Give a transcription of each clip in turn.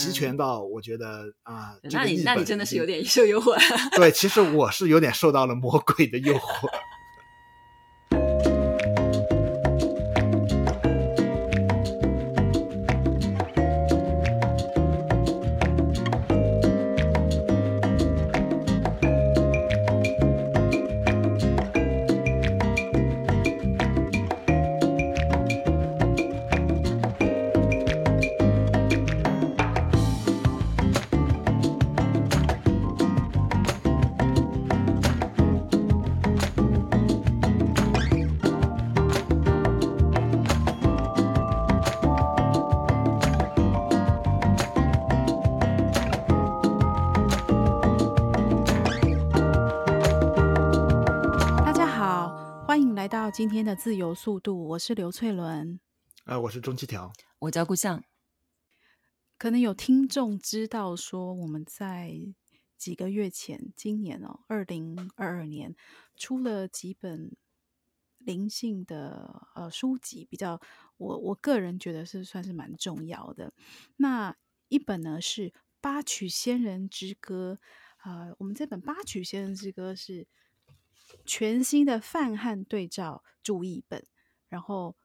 齐全到我觉得啊，那你那你真的是有点 受诱惑。对，其实我是有点受到了魔鬼的诱惑。天的自由速度，我是刘翠伦，呃，我是钟七条，我叫顾相。可能有听众知道说，我们在几个月前，今年哦，二零二二年出了几本灵性的呃书籍，比较我我个人觉得是算是蛮重要的。那一本呢是《八曲仙人之歌》啊、呃，我们这本《八曲仙人之歌》是。全新的泛汉对照注译本，然后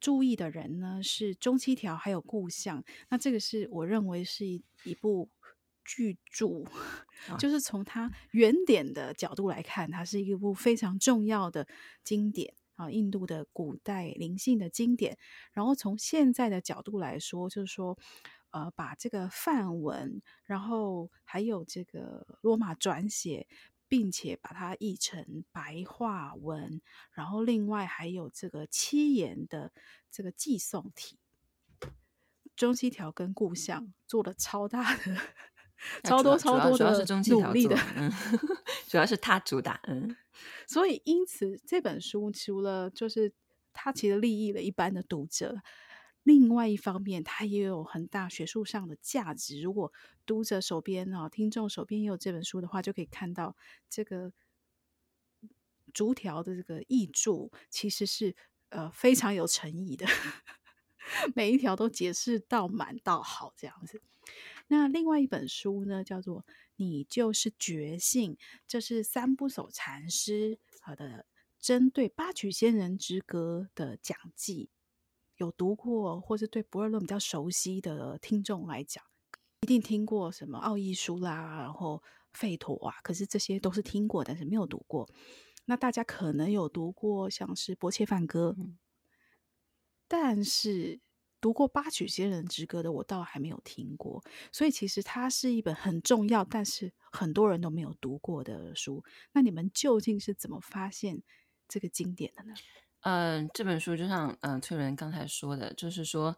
注意的人呢是中七条，还有顾相。那这个是我认为是一一部巨著，啊、就是从它原点的角度来看，它是一部非常重要的经典啊，印度的古代灵性的经典。然后从现在的角度来说，就是说，呃，把这个梵文，然后还有这个罗马转写。并且把它译成白话文，然后另外还有这个七言的这个寄送体，中西条跟故乡做了超大的、超多超多的努力的，嗯，主要是他主打，嗯，所以因此这本书除了就是他其实利益了一般的读者。另外一方面，它也有很大学术上的价值。如果读者手边啊，听众手边也有这本书的话，就可以看到这个逐条的这个译注，其实是呃非常有诚意的，每一条都解释到满到好这样子。那另外一本书呢，叫做《你就是觉性》，这是三不叟禅师好的针对八曲仙人之歌的讲记。有读过或是对博尔论比较熟悉的听众来讲，一定听过什么奥义书啦，然后吠陀啊，可是这些都是听过，但是没有读过。那大家可能有读过像是《薄伽梵歌》，嗯，但是读过《八曲仙人之歌》的，我倒还没有听过。所以其实它是一本很重要，但是很多人都没有读过的书。那你们究竟是怎么发现这个经典的呢？嗯，这本书就像嗯崔伦刚才说的，就是说，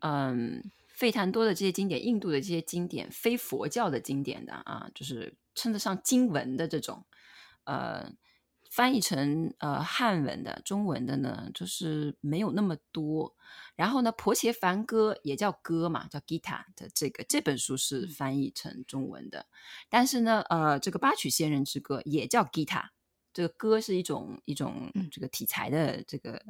嗯，吠檀多的这些经典，印度的这些经典，非佛教的经典的啊，就是称得上经文的这种，呃，翻译成呃汉文的、中文的呢，就是没有那么多。然后呢，《婆伽梵歌》也叫歌嘛，叫 Gita 的这个这本书是翻译成中文的，但是呢，呃，这个八曲仙人之歌也叫 Gita。这个歌是一种一种这个题材的这个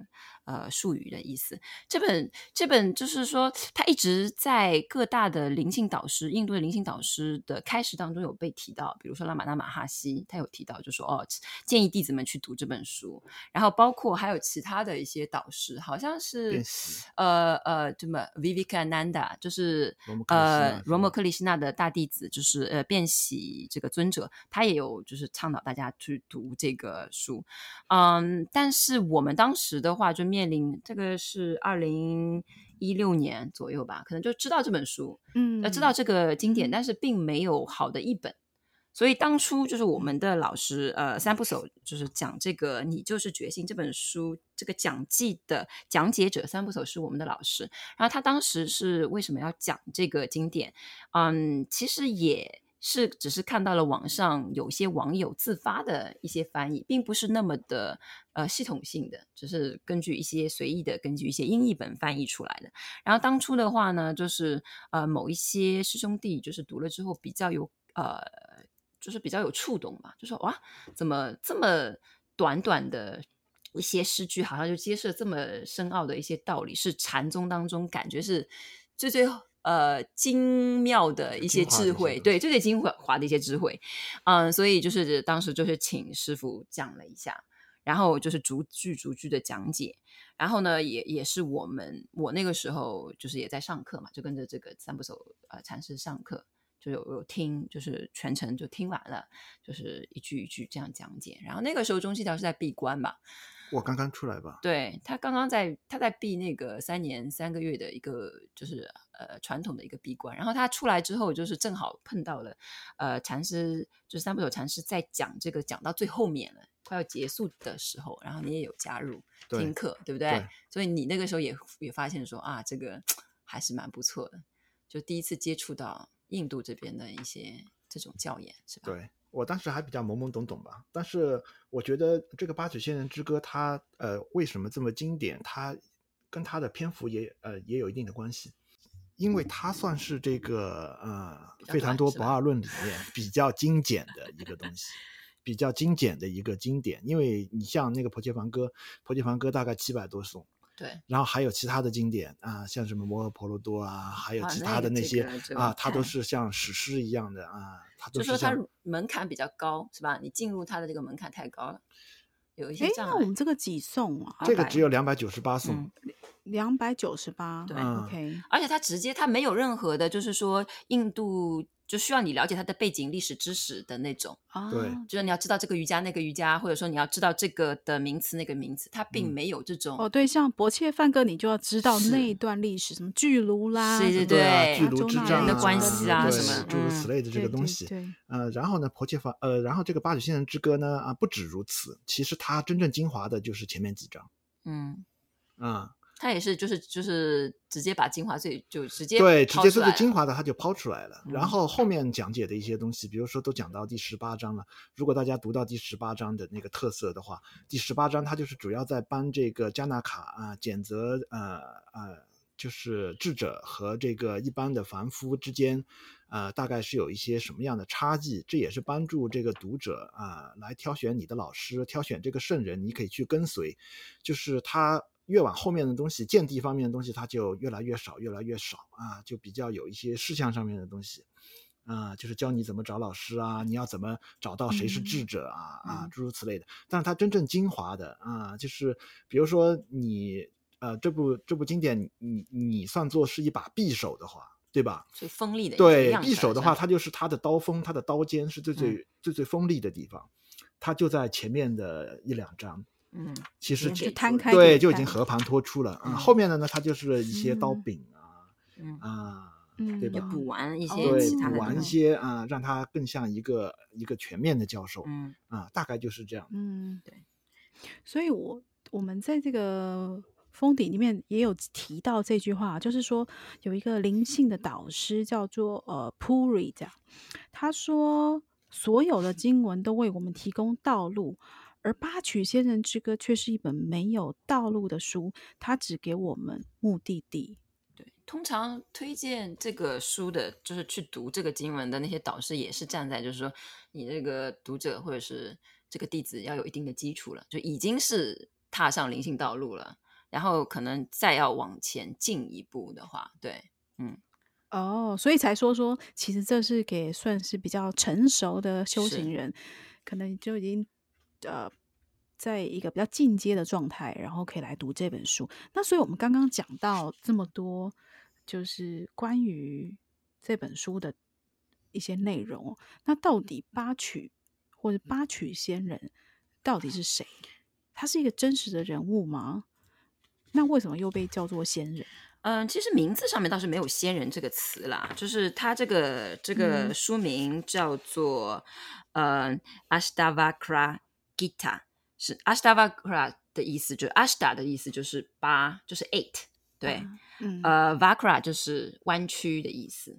呃术语的意思。这本这本就是说，他一直在各大的灵性导师，印度的灵性导师的开始当中有被提到。比如说拉玛那马哈希，他有提到，就说哦，建议弟子们去读这本书。然后包括还有其他的一些导师，好像是呃呃，这么 Vivekananda，就是呃罗摩克利希纳的大弟子，就是呃变喜这个尊者，他也有就是倡导大家去读这个。这个书，嗯，但是我们当时的话就面临这个是二零一六年左右吧，可能就知道这本书，嗯，知道这个经典，但是并没有好的一本，所以当初就是我们的老师，呃，三不叟就是讲这个你就是决心这本书这个讲记的讲解者三不叟是我们的老师，然后他当时是为什么要讲这个经典？嗯，其实也。是，只是看到了网上有些网友自发的一些翻译，并不是那么的呃系统性的，只是根据一些随意的，根据一些英译本翻译出来的。然后当初的话呢，就是呃某一些师兄弟就是读了之后比较有呃，就是比较有触动嘛，就说哇，怎么这么短短的一些诗句，好像就揭示了这么深奥的一些道理，是禅宗当中感觉是最最呃精妙的一些智慧，对，最最精华的一些智慧，嗯，所以就是当时就是请师傅讲了一下，然后就是逐句逐句的讲解，然后呢，也也是我们我那个时候就是也在上课嘛，就跟着这个三不手呃禅师上课。就有有听，就是全程就听完了，就是一句一句这样讲解。然后那个时候中西调是在闭关嘛？我刚刚出来吧？对，他刚刚在他在闭那个三年三个月的一个就是呃传统的一个闭关。然后他出来之后，就是正好碰到了呃禅师，就是三不手禅师在讲这个讲到最后面了，快要结束的时候，然后你也有加入听课，对，对不对，对？所以你那个时候也也发现说啊，这个还是蛮不错的，就第一次接触到。印度这边的一些这种教研是吧？对，我当时还比较懵懵懂懂吧，但是我觉得这个《八曲仙人之歌》它呃为什么这么经典？它跟它的篇幅也呃也有一定的关系，因为它算是这个呃《费檀多不二论》里面比较精简的一个东西，比较精简的一个经典。因为你像那个《婆伽梵歌》，《婆伽梵歌》大概七百多颂。对，然后还有其他的经典啊，像什么摩诃婆罗多啊，还有其他的那些、啊那个这个、啊，它都是像史诗一样的啊。它都是就说它门槛比较高，是吧？你进入它的这个门槛太高了，有一些。哎，那我们这个几颂啊？这个只有两百九十八颂，两百九十八。对、嗯、，OK。而且它直接，它没有任何的，就是说印度。就需要你了解它的背景、历史知识的那种，啊对，就是你要知道这个瑜伽、那个瑜伽，或者说你要知道这个的名词、那个名词，它并没有这种。嗯、哦，对，像薄切梵歌，你就要知道那一段历史，什么巨卢啦，对对对，巨卢之战的关系啊，什么诸如此类的这个东西。对，对，对，呃，然后呢，薄切梵，呃，然后这个八九仙人之歌呢，啊，不止如此，其实它真正精华的就是前面几章。嗯，啊。他也是，就是就是直接把精华最就直接对，直接最最精华的他就抛出来了。然后后面讲解的一些东西，比如说都讲到第十八章了。如果大家读到第十八章的那个特色的话，第十八章它就是主要在帮这个加纳卡啊检择呃呃，就是智者和这个一般的凡夫之间，呃，大概是有一些什么样的差异。这也是帮助这个读者啊来挑选你的老师，挑选这个圣人，你可以去跟随，就是他。越往后面的东西，见地方面的东西，它就越来越少，越来越少啊，就比较有一些事项上面的东西，啊，就是教你怎么找老师啊，你要怎么找到谁是智者啊，嗯、啊，诸如此类的。但是它真正精华的啊，就是比如说你呃，这部这部经典，你你算作是一把匕首的话，对吧？最锋利的。对，匕首的话，它就是它的刀锋，它的刀尖是最最、嗯、最最锋利的地方，它就在前面的一两章。嗯，其实就摊开，对，就已经和盘托出了。嗯，后面的呢，它就是一些刀柄啊，嗯啊，嗯，对吧？补完一些，对，补完一些啊，让他更像一个一个全面的教授。嗯啊，大概就是这样。嗯，对。所以我我们在这个封底里面也有提到这句话，就是说有一个灵性的导师叫做呃 Puri 这样，他说所有的经文都为我们提供道路。而《八曲仙人之歌》却是一本没有道路的书，它只给我们目的地。对，通常推荐这个书的，就是去读这个经文的那些导师，也是站在就是说，你这个读者或者是这个弟子要有一定的基础了，就已经是踏上灵性道路了，然后可能再要往前进一步的话，对，嗯，哦，所以才说说，其实这是给算是比较成熟的修行人，可能就已经。呃，在一个比较进阶的状态，然后可以来读这本书。那所以我们刚刚讲到这么多，就是关于这本书的一些内容。那到底八曲或者八曲仙人到底是谁？他是一个真实的人物吗？那为什么又被叫做仙人？嗯，其实名字上面倒是没有“仙人”这个词啦，就是他这个这个书名叫做、嗯、呃 Ashtavakra Gita 是 Ashtavakra 的意思，就是 Ashta 的意思就是八，就是 eight，对，嗯，呃，Vakra 就是弯曲的意思，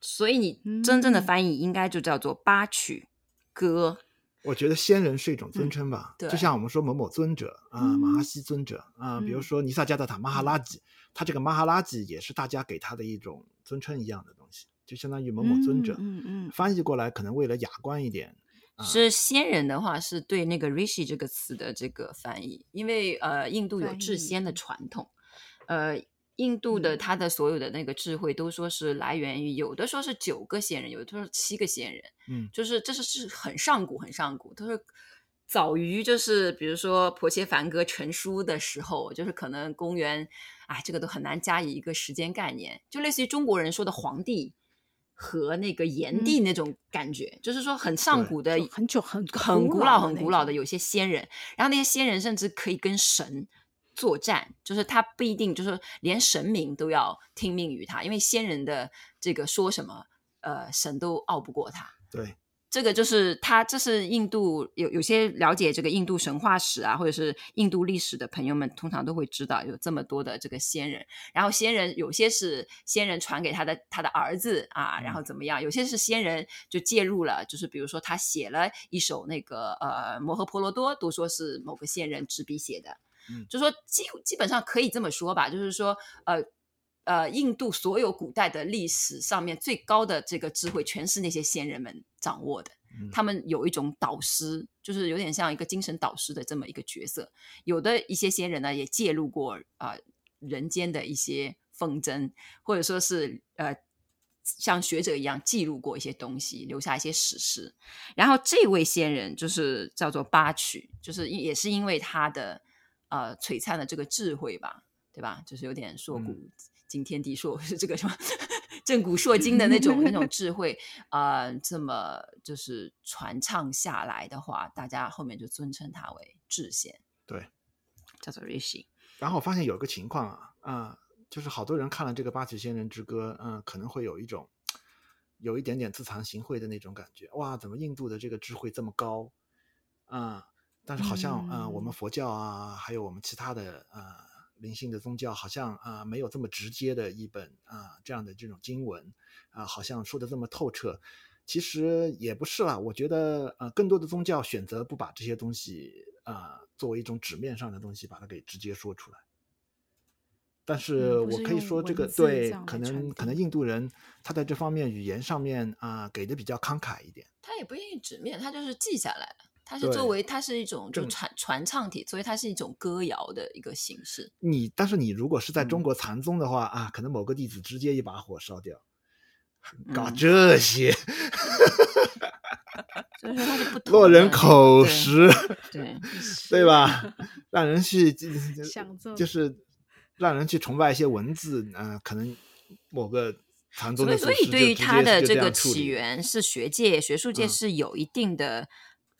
所以你真正的翻译应该就叫做八曲歌。我觉得仙人是一种尊称吧，嗯、就像我们说某某尊者啊、呃，马哈西尊者啊、比如说尼萨加德塔马哈拉吉，他这个马哈拉吉也是大家给他的一种尊称一样的东西，就相当于某某尊者，嗯嗯，翻译过来可能为了雅观一点。是仙人的话，是对那个 rishi 这个词的这个翻译，因为呃，印度有治仙的传统，呃，印度的他的所有的那个智慧都说是来源于，有的说是九个仙人，有的说是七个仙人，嗯，就是这是是很上古很上古，都是早于就是比如说婆伽梵歌成书的时候，就是可能公元，哎，这个都很难加以一个时间概念，就类似于中国人说的皇帝和那个炎帝那种感觉，嗯、就是说很上古的，很久很很古老很古老的有些仙人，然后那些仙人甚至可以跟神。作战就是他不一定就是连神明都要听命于他，因为仙人的这个说什么，呃，神都拗不过他。对，这个就是他，这是印度有有些了解这个印度神话史啊，或者是印度历史的朋友们，通常都会知道有这么多的这个仙人。然后仙人有些是仙人传给他的他的儿子啊，然后怎么样？有些是仙人就介入了，就是比如说他写了一首那个呃《摩诃婆罗多》，都说是某个仙人执笔写的。嗯，就说基基本上可以这么说吧，就是说，呃呃，印度所有古代的历史上面最高的这个智慧，全是那些先人们掌握的。嗯，他们有一种导师，就是有点像一个精神导师的这么一个角色。有的一些先人呢，也介入过啊，呃，人间的一些纷争，或者说是呃，像学者一样记录过一些东西，留下一些史诗。然后这位先人就是叫做八曲，就是也是因为他的。呃，璀璨的这个智慧吧，对吧？就是有点硕古今天地硕，是这个什么震古烁今的那种那种智慧啊、呃，这么就是传唱下来的话，大家后面就尊称他为智贤，对，叫做 Rishi。然后我发现有一个情况啊，啊、呃，就是好多人看了这个八曲仙人之歌，嗯、呃，可能会有一种有一点点自惭形秽的那种感觉。哇，怎么印度的这个智慧这么高啊？呃但是好像，嗯、呃，我们佛教啊，还有我们其他的呃灵性的宗教，好像啊、呃、没有这么直接的一本啊、呃、这样的这种经文啊、呃，好像说的这么透彻。其实也不是啦，我觉得呃更多的宗教选择不把这些东西啊、呃、作为一种纸面上的东西把它给直接说出来。但是我可以说这个、嗯、对，可能可能印度人他在这方面语言上面啊、呃、给的比较慷慨一点。他也不愿意纸面，他就是记下来了。它是作为它是一种就传传唱体，所以它是一种歌谣的一个形式。你但是你如果是在中国禅宗的话、嗯、啊，可能某个弟子直接一把火烧掉，搞这些，所以说它是不落人口实，对 对，对吧？让人去 就是让人去崇拜一些文字啊、呃，可能某个禅宗的所以对于它的这个起源是学界学术界是有一定的。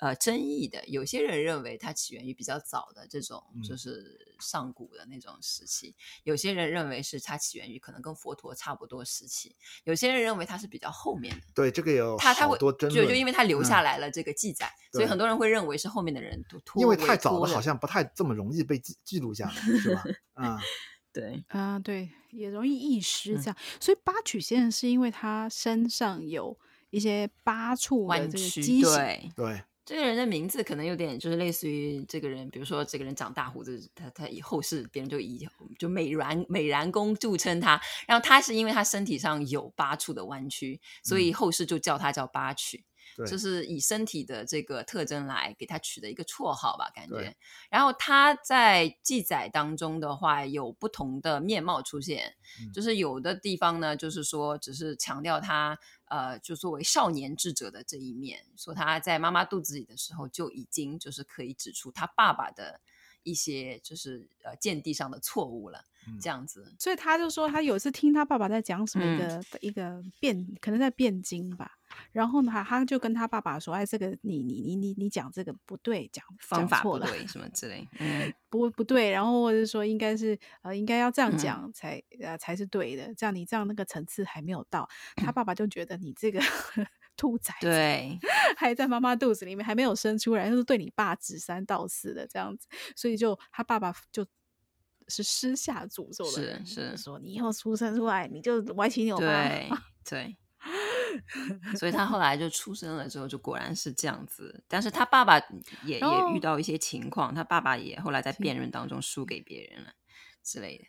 嗯呃，争议的，有些人认为它起源于比较早的这种，就是上古的那种时期；嗯、有些人认为是它起源于可能跟佛陀差不多时期；有些人认为它是比较后面的。对，这个有他他会多争，就就因为他留下来了这个记载，嗯、所以很多人会认为是后面的人都拖。因为太早了，好像不太这么容易被记记录下来，是吧？啊、嗯，对，啊，对，也容易遗失这样。嗯、所以八曲仙人是因为他身上有一些八处的这个畸形，对。对这个人的名字可能有点，就是类似于这个人，比如说这个人长大胡子，他他以后世别人就以就美髯美髯公著称他，然后他是因为他身体上有八处的弯曲，所以后世就叫他叫八曲。就是以身体的这个特征来给他取的一个绰号吧，感觉。然后他在记载当中的话，有不同的面貌出现，嗯、就是有的地方呢，就是说只是强调他呃，就作为少年智者的这一面，说他在妈妈肚子里的时候就已经就是可以指出他爸爸的一些就是呃见地上的错误了。这样子，所以他就说，他有一次听他爸爸在讲什么一个、嗯、一个辩，可能在辩经吧。然后呢，他就跟他爸爸说：“哎，这个你你你你你讲这个不对，讲方法不对，什么之类，嗯，不不对。然后或者说应该是呃，应该要这样讲才、嗯、呃才是对的。这样你这样那个层次还没有到。他爸爸就觉得你这个 兔崽子，对，还在妈妈肚子里面还没有生出来，就是对你爸指三道四的这样子。所以就他爸爸就。”是私下诅咒的，是是说你以后出生出来你就歪七扭八，对对，所以他后来就出生了之后就果然是这样子，但是他爸爸也也遇到一些情况，他爸爸也后来在辩论当中输给别人了之类的。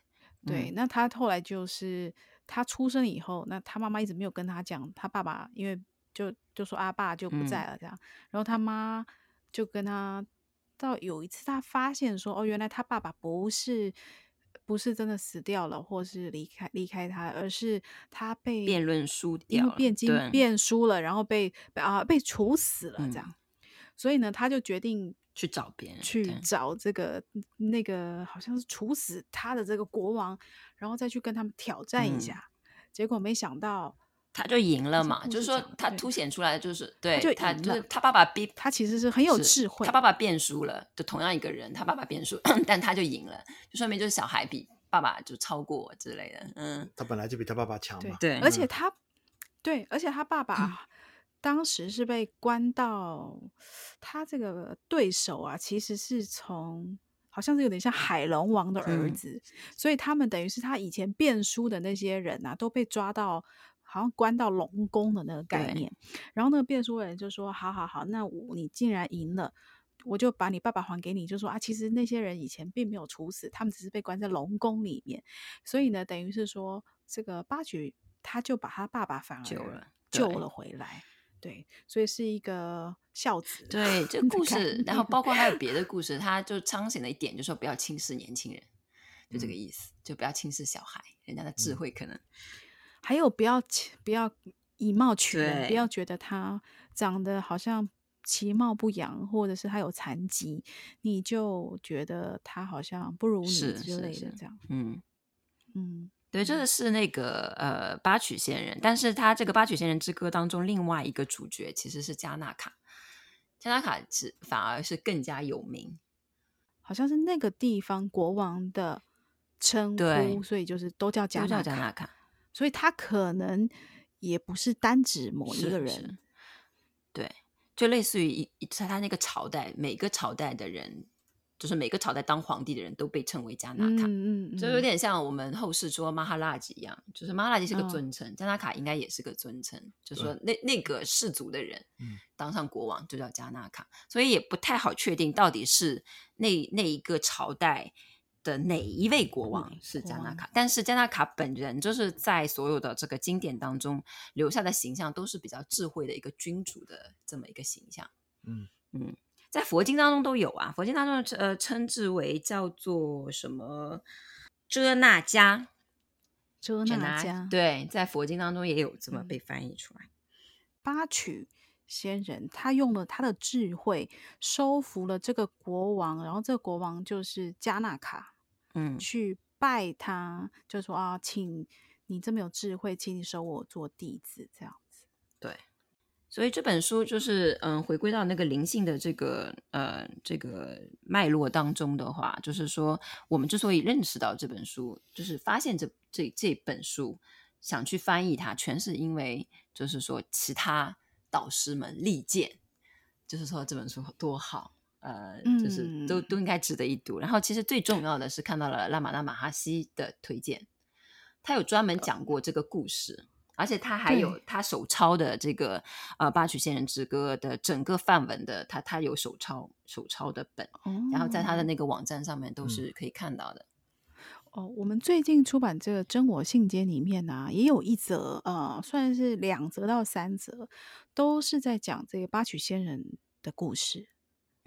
对，那他后来就是他出生以后，那他妈妈一直没有跟他讲，他爸爸因为就就说阿爸就不在了这样，嗯、然后他妈就跟他。到有一次，他发现说：“哦，原来他爸爸不是不是真的死掉了，或是离开离开他，而是他被辩论输掉，因为辩经辩输了，然后被啊被处死了，这样。嗯、所以呢，他就决定去找别人，去找这个那个好像是处死他的这个国王，然后再去跟他们挑战一下。嗯、结果没想到。他就赢了嘛，就是说他凸显出来就是对，就他就是他爸爸逼他其实是很有智慧，他爸爸变输了，就同样一个人，他爸爸变输，但他就赢了，就说明就是小孩比爸爸就超过之类的，嗯，他本来就比他爸爸强嘛，对，而且他，对，而且他爸爸当时是被关到他这个对手啊，其实是从好像是有点像海龙王的儿子，所以他们等于是他以前变输的那些人啊，都被抓到。好像关到龙宫的那个概念，然后那个辩书人就说：“好好好，那我你既然赢了，我就把你爸爸还给你。”就说啊，其实那些人以前并没有处死，他们只是被关在龙宫里面。所以呢，等于是说，这个八局他就把他爸爸反而救了，救了回来。对，所以是一个孝子。对，这 个故事，然后包括还有别的故事，他就彰显了一点，就是说不要轻视年轻人，就这个意思，嗯、就不要轻视小孩，人家的智慧可能。嗯还有不要不要以貌取人，不要觉得他长得好像其貌不扬，或者是他有残疾，你就觉得他好像不如你之类的这样。嗯。嗯，对，这个。是那个呃八曲仙人，但是他这个八曲仙人之歌当中另外一个主角其实是加纳卡，加纳卡是反而是更加有名，好像是那个地方国王的称呼，所以就是都叫加纳卡。所以他可能也不是单指某一个人，对，就类似于一在他那个朝代，每个朝代的人，就是每个朝代当皇帝的人都被称为加纳卡，嗯，嗯，嗯，就有点像我们后世说马哈拉吉一样，就是马哈拉吉是个尊称，加纳卡应该也是个尊称，就是说那那个氏族的人当上国王就叫加纳卡，所以也不太好确定到底是那那一个朝代。的哪一位国王是加纳卡？但是加纳卡本人就是在所有的这个经典当中留下的形象都是比较智慧的一个君主的这么一个形象。嗯嗯，在佛经当中都有啊，佛经当中呃称之为叫做什么遮那迦，遮那迦，对，在佛经当中也有这么被翻译出来。八曲仙人他用了他的智慧收服了这个国王，然后这个国王就是加纳卡。嗯，去拜他，就说啊，请你这么有智慧，请你收我做弟子，这样子。对，所以这本书就是，嗯，回归到那个灵性的这个，呃，这个脉络当中的话，就是说，我们之所以认识到这本书，就是发现这这这本书，想去翻译它，全是因为，就是说，其他导师们力荐，就是说这本书多好。呃，就是都都应该值得一读。然后，其实最重要的是看到了拉玛拉马哈希的推荐，他有专门讲过这个故事，而且他还有他手抄的这个呃《八曲仙人之歌》的整个范文的，他他有手抄手抄的本，然后在他的那个网站上面都是可以看到的。哦，我们最近出版这个《真我信笺》里面呢、啊，也有一则呃，算是两则到三则，都是在讲这个八曲仙人的故事。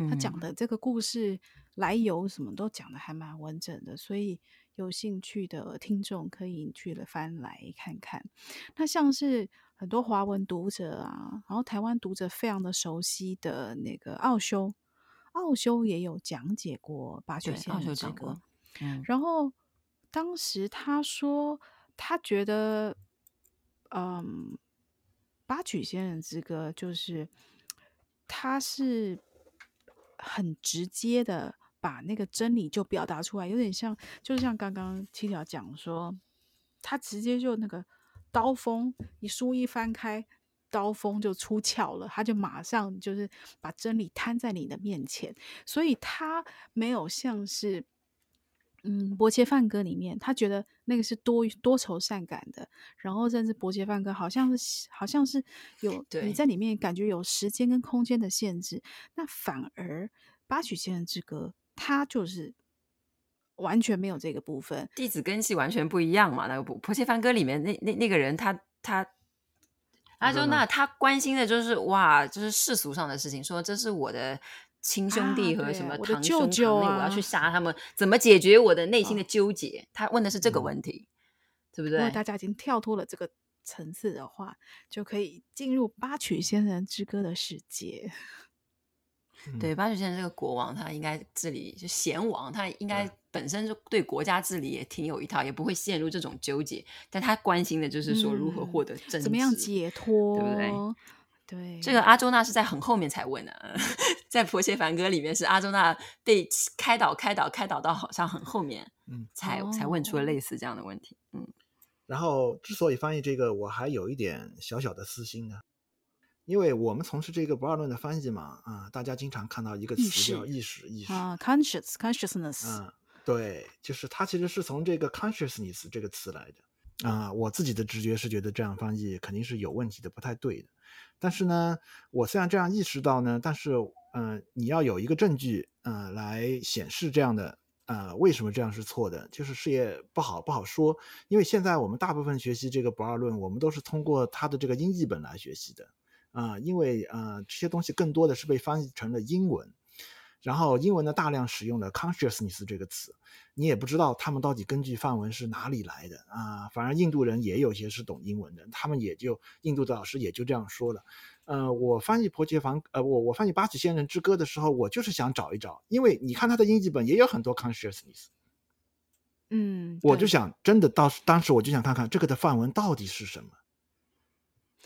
他讲的这个故事来由什么都讲的还蛮完整的，所以有兴趣的听众可以去了翻来看看。那像是很多华文读者啊，然后台湾读者非常的熟悉的那个奥修，奥修也有讲解过八曲仙人之歌。嗯，然后当时他说他觉得，嗯，八曲仙人之歌就是他是。很直接的把那个真理就表达出来，有点像，就是像刚刚七条讲说，他直接就那个刀锋，你书一翻开，刀锋就出鞘了，他就马上就是把真理摊在你的面前，所以他没有像是，嗯，伯切梵歌里面，他觉得那个是多多愁善感的，然后甚至伯切梵歌好像是好像是有你在里面感觉有时间跟空间的限制，那反而八曲仙人之歌，他就是完全没有这个部分，弟子根系完全不一样嘛。那个薄薄伽梵歌里面那那那个人他，他他他说那他关心的就是哇，就是世俗上的事情，说这是我的。亲兄弟和什么堂兄堂妹，我要去杀他们，怎么解决我的内心的纠结？哦、他问的是这个问题，嗯、对不对？如果大家已经跳脱了这个层次的话，就可以进入八曲仙人之歌的世界。对，八曲仙人这个国王，他应该治理就贤王，他应该本身就对国家治理也挺有一套，也不会陷入这种纠结。但他关心的就是说如何获得真、嗯、怎么样解脱，对不对？对，这个阿周那是在很后面才问的，在《婆媳梵歌》里面是阿周那被开导、开导、开导到好像很后面，嗯，才才问出了类似这样的问题，嗯。然后之所以翻译这个，我还有一点小小的私心呢。因为我们从事这个不二论的翻译嘛，啊，大家经常看到一个词叫意识，意识啊，conscious consciousness，嗯，对，就是它其实是从这个 consciousness 这个词来的啊。我自己的直觉是觉得这样翻译肯定是有问题的，不太对的。但是呢，我虽然这样意识到呢，但是呃，你要有一个证据，呃，来显示这样的，呃，为什么这样是错的，就是事业不好不好说。因为现在我们大部分学习这个不二论，我们都是通过它的这个英译本来学习的。啊、因为呃，这些东西更多的是被翻译成了英文，然后英文呢大量使用了 consciousness 这个词，你也不知道他们到底根据范文是哪里来的啊、呃。反而印度人也有些是懂英文的，他们也就印度的老师也就这样说了。呃，我翻译婆媳梵，呃，我我翻译八曲仙人之歌的时候，我就是想找一找，因为你看他的英译本也有很多 consciousness，嗯，我就想真的到当时我就想看看这个的范文到底是什么。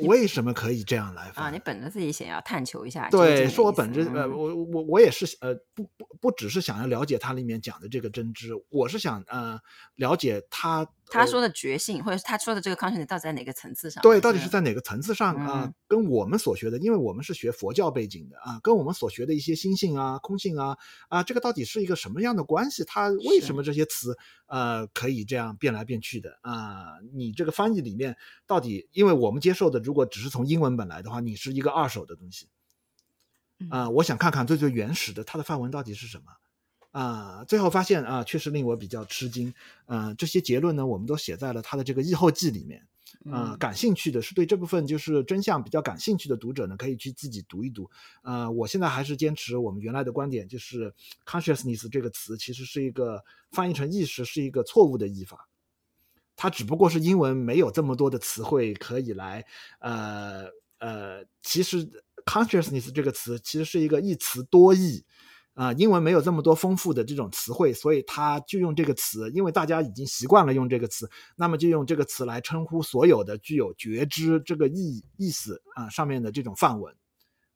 为什么可以这样来翻啊？你本着自己想要探求一下，对，是我本着呃，我我我也是呃，不不不只是想要了解它里面讲的这个真知，我是想呃了解它。他说的觉性，或者是他说的这个 consciousness 到底在哪个层次上？对，到底是在哪个层次上啊？跟我们所学的，因为我们是学佛教背景的啊，跟我们所学的一些心性啊、空性啊啊，这个到底是一个什么样的关系？它为什么这些词呃可以这样变来变去的啊？你这个翻译里面到底，因为我们接受的如果只是从英文本来的话，你是一个二手的东西啊、呃。我想看看最最原始的它的范文到底是什么。啊，最后发现啊，确实令我比较吃惊。啊，这些结论呢，我们都写在了他的这个译后记里面。啊，感兴趣的是对这部分就是真相比较感兴趣的读者呢，可以去自己读一读。啊，我现在还是坚持我们原来的观点，就是 consciousness 这个词其实是一个翻译成意识是一个错误的译法。它只不过是英文没有这么多的词汇可以来，呃呃，其实 consciousness 这个词其实是一个一词多义。啊、英文没有这么多丰富的这种词汇，所以他就用这个词。因为大家已经习惯了用这个词，那么就用这个词来称呼所有的具有觉知这个意意思啊、上面的这种范文，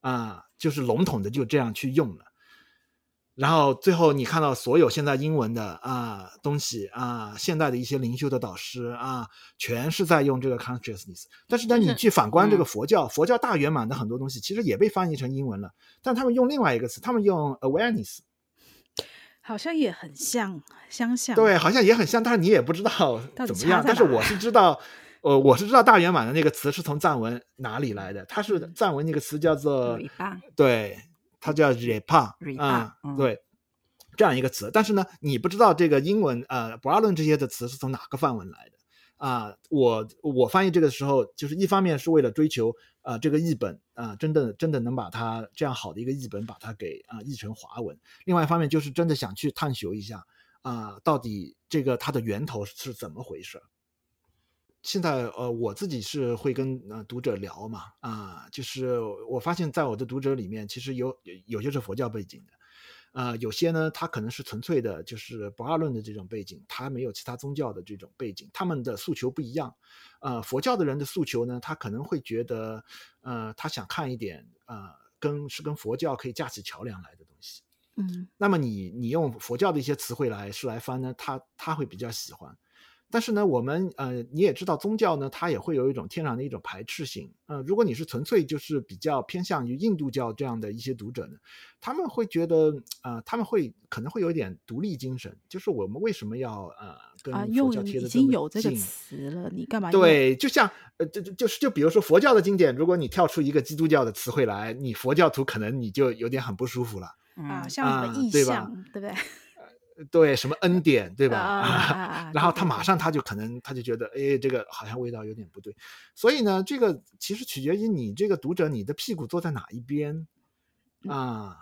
啊、就是笼统的就这样去用了。然后最后你看到所有现在英文的啊东西啊，现代的一些灵修的导师啊，全是在用这个 consciousness。但是呢，你去反观这个佛教，佛教大圆满的很多东西其实也被翻译成英文了，但他们用另外一个词，他们用 awareness，好像也很像，相像。对，好像也很像，但是你也不知道怎么样。但是我是知道，呃，我是知道大圆满的那个词是从藏文哪里来的，它是藏文那个词叫做对。它叫 repa，啊、嗯，对，这样一个词。但是呢，你不知道这个英文，呃，不二论这些的词是从哪个范文来的啊、呃？我我翻译这个时候，就是一方面是为了追求啊、呃，这个译本啊、呃，真的真的能把它这样好的一个译本把它给啊、呃、译成华文。另外一方面就是真的想去探求一下啊、呃，到底这个它的源头是怎么回事。现在呃，我自己是会跟呃读者聊嘛，啊、呃，就是我发现在我的读者里面，其实有有些是佛教背景的，啊、呃，有些呢他可能是纯粹的，就是不二论的这种背景，他没有其他宗教的这种背景，他们的诉求不一样。呃，佛教的人的诉求呢，他可能会觉得，呃，他想看一点，呃，跟是跟佛教可以架起桥梁来的东西。嗯，那么你你用佛教的一些词汇来是来翻呢，他他会比较喜欢。但是呢，我们呃，你也知道，宗教呢，它也会有一种天然的一种排斥性。呃，如果你是纯粹就是比较偏向于印度教这样的一些读者呢，他们会觉得，呃，他们会可能会有一点独立精神，就是我们为什么要呃跟佛教贴的这么近？啊，已经有这个词了，你干嘛？对，就像呃，就就就是就比如说佛教的经典，如果你跳出一个基督教的词汇来，你佛教徒可能你就有点很不舒服了。啊，像什么意象，嗯，对吧？对不对？对，什么恩典，对吧？然后他马上他就可能他就觉得，哎，这个好像味道有点不对。所以呢，这个其实取决于你这个读者，你的屁股坐在哪一边啊？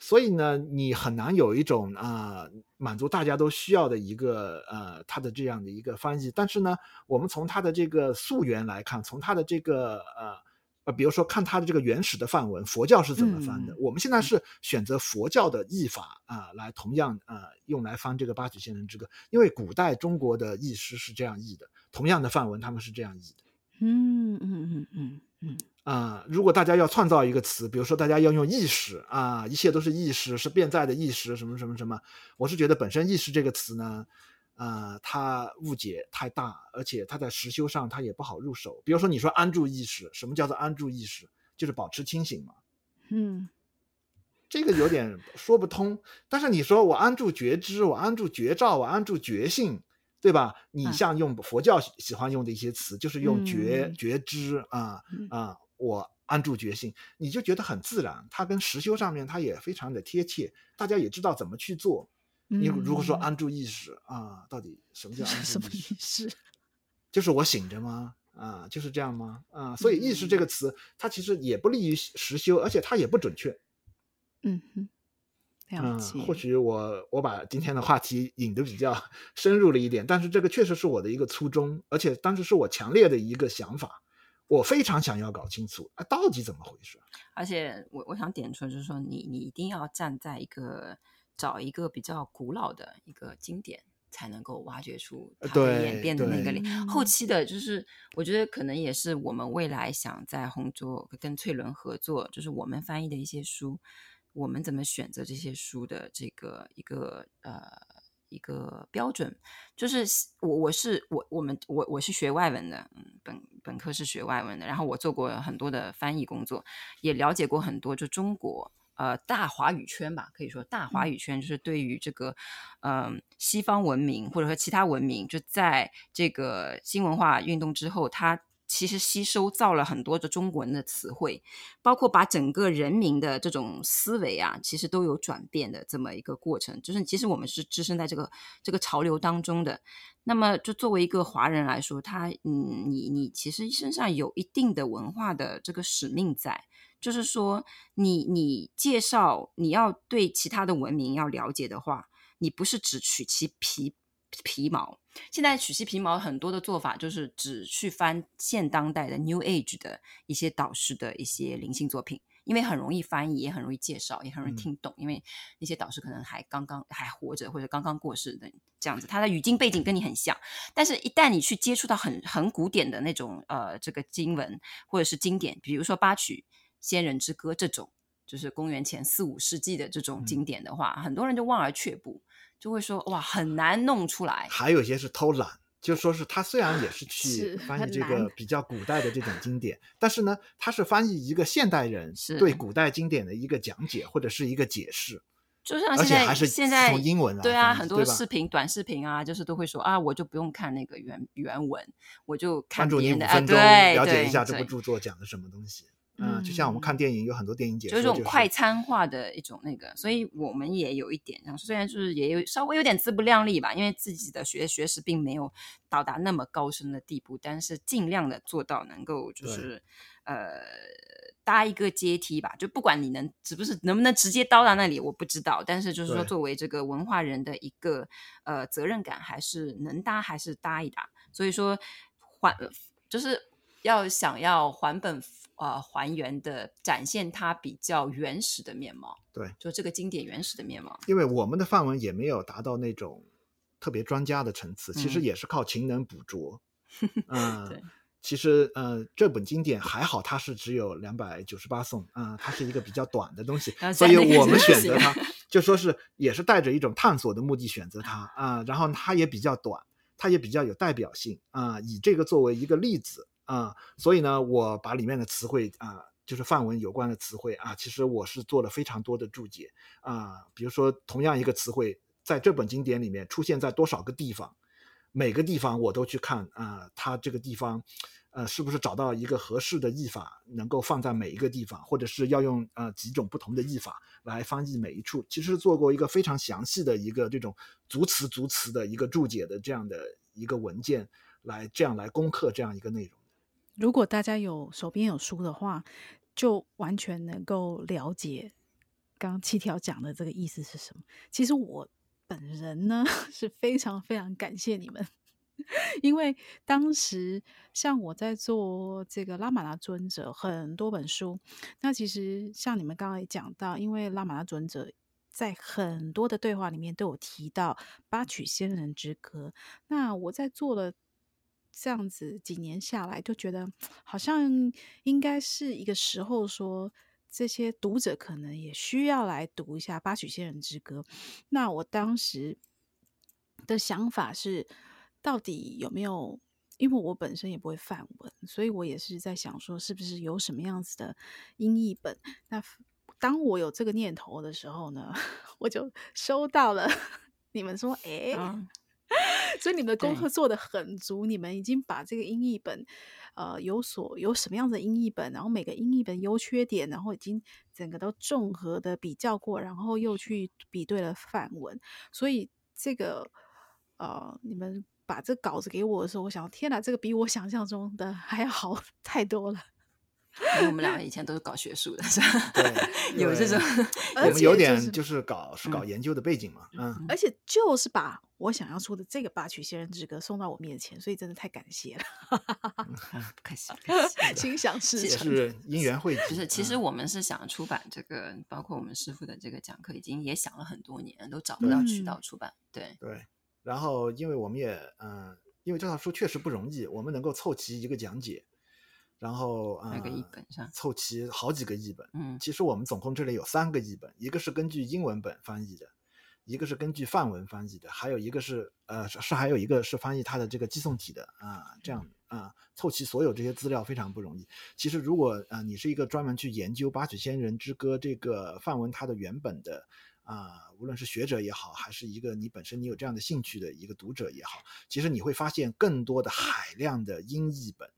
所以呢，你很难有一种啊、呃、满足大家都需要的一个呃他的这样的一个翻译。但是呢，我们从他的这个溯源来看，从他的这个呃呃，比如说看它的这个原始的范文，佛教是怎么翻的？嗯、我们现在是选择佛教的译法啊、呃，来同样呃用来翻这个八曲仙人之歌，因为古代中国的译师是这样译的，同样的范文他们是这样译的。嗯嗯嗯嗯嗯。啊、呃，如果大家要创造一个词，比如说大家要用意识啊，一切都是意识，是变在的意识，什么什么什么，我是觉得本身意识这个词呢，呃，他误解太大，而且他在实修上他也不好入手。比如说你说安住意识，什么叫做安住意识？就是保持清醒嘛。嗯，这个有点说不通。但是你说我安住觉知，我安住觉照，我安住觉性，对吧？你像用佛教喜欢用的一些词，啊、就是用觉、嗯、觉知啊啊。我安住觉性，你就觉得很自然。它跟实修上面，它也非常的贴切。大家也知道怎么去做。你如果说安住意识、嗯、啊，到底什么叫安住意识？就是我醒着吗？啊，就是这样吗？啊，所以意识这个词，它其实也不利于实修，而且它也不准确。嗯哼，了解。嗯、或许我我把今天的话题引得比较 深入了一点，但是这个确实是我的一个初衷，而且当时是我强烈的一个想法。我非常想要搞清楚啊，到底怎么回事？而且我我想点出，就是说你你一定要站在一个找一个比较古老的一个经典，才能够挖掘出它演变的那个脸。后期的，就是我觉得可能也是我们未来想在红桌跟翠伦合作，就是我们翻译的一些书，我们怎么选择这些书的这个一个呃。一个标准就是我我是我我们我我是学外文的，嗯，本本科是学外文的，然后我做过很多的翻译工作，也了解过很多就中国呃大华语圈吧，可以说大华语圈就是对于这个嗯、呃、西方文明或者说其他文明，就在这个新文化运动之后，它。其实吸收造了很多的中国人的词汇，包括把整个人民的这种思维啊，其实都有转变的这么一个过程。就是其实我们是置身在这个这个潮流当中的。那么，就作为一个华人来说，他嗯，你你其实身上有一定的文化的这个使命在，就是说你，你你介绍你要对其他的文明要了解的话，你不是只取其皮。皮毛，现在取其皮毛很多的做法就是只去翻现当代的 New Age 的一些导师的一些灵性作品，因为很容易翻译，也很容易介绍，也很容易听懂。嗯、因为那些导师可能还刚刚还活着，或者刚刚过世的这样子，他的语境背景跟你很像。但是，一旦你去接触到很很古典的那种呃这个经文或者是经典，比如说八曲仙人之歌这种，就是公元前四五世纪的这种经典的话，嗯、很多人就望而却步。就会说哇，很难弄出来。还有一些是偷懒，就说是他虽然也是 去翻译这个比较古代的这种经典，是但是呢，他是翻译一个现代人对古代经典的一个讲解或者是一个解释。就像现在，还是现在从英文来，对啊，很多视频、短视频啊，就是都会说啊，我就不用看那个原原文，我就看别人的，关注你五分钟，啊、了解一下这部著作讲的什么东西。嗯，就像我们看电影，有很多电影解说，就是这种快餐化的一种那个，所以我们也有一点，虽然就是也有稍微有点自不量力吧，因为自己的学学识并没有到达那么高深的地步，但是尽量的做到能够就是呃搭一个阶梯吧，就不管你能是不是能不能直接到达那里，我不知道，但是就是说作为这个文化人的一个呃责任感，还是能搭还是搭一搭，所以说还就是要想要还本。呃，还原的展现它比较原始的面貌，对，就这个经典原始的面貌。因为我们的范文也没有达到那种特别专家的层次，其实也是靠勤能补拙。嗯，呃、对其实呃，这本经典还好，它是只有两百九十八颂啊，它是一个比较短的东西，所以我们选择它，就说是也是带着一种探索的目的选择它啊，然后它也比较短，它也比较有代表性啊，以这个作为一个例子。啊、所以呢，我把里面的词汇啊，就是范文有关的词汇啊，其实我是做了非常多的注解啊。比如说，同样一个词汇，在这本经典里面出现在多少个地方，每个地方我都去看啊，它这个地方，呃，是不是找到一个合适的译法，能够放在每一个地方，或者是要用呃几种不同的译法来翻译每一处，其实做过一个非常详细的一个这种逐词逐词的一个注解的这样的一个文件，来这样来攻克这样一个内容。如果大家有手边有书的话，就完全能够了解刚刚七条讲的这个意思是什么？其实我本人呢 是非常非常感谢你们，因为当时像我在做这个拉玛那尊者很多本书，那其实像你们刚刚也讲到，因为拉玛那尊者在很多的对话里面都有提到八曲仙人之歌，那我在做了。这样子几年下来，就觉得好像应该是一个时候，说这些读者可能也需要来读一下《八曲仙人之歌》。那我当时的想法是，到底有没有？因为我本身也不会范文，所以我也是在想说，是不是有什么样子的音译本？那当我有这个念头的时候呢，我就收到了 你们说，哎。嗯 所以你们的功课做得很足，你们已经把这个音译本，呃，有所有什么样的音译本，然后每个音译本优缺点，然后已经整个都综合的比较过，然后又去比对了范文。所以这个，呃，你们把这稿子给我的时候，我想，天哪，这个比我想象中的还要好 太多了。因为我们两个以前都是搞学术的，是吧？对，有这种，我们有点就是搞是搞研究的背景嘛，嗯，而且就是把我想要出的这个八曲仙人之歌送到我面前，所以真的太感谢了，不客气，心想事成，是因缘汇集。就是其实我们是想出版这个，包括我们师傅的这个讲课，已经也想了很多年，都找不到渠道出版。对对，然后因为我们也嗯，因为这套书确实不容易，我们能够凑齐一个讲解。然后啊，那个译本上凑齐好几个译本。嗯，其实我们总共这里有三个译本，一个是根据英文本翻译的，一个是根据范文翻译的，还有一个是呃是还有一个是翻译它的这个寄送体的啊。这样啊，凑齐所有这些资料非常不容易。其实如果啊你是一个专门去研究《八曲仙人之歌》这个范文它的原本的啊，无论是学者也好，还是一个你本身你有这样的兴趣的一个读者也好，其实你会发现更多的海量的英译本。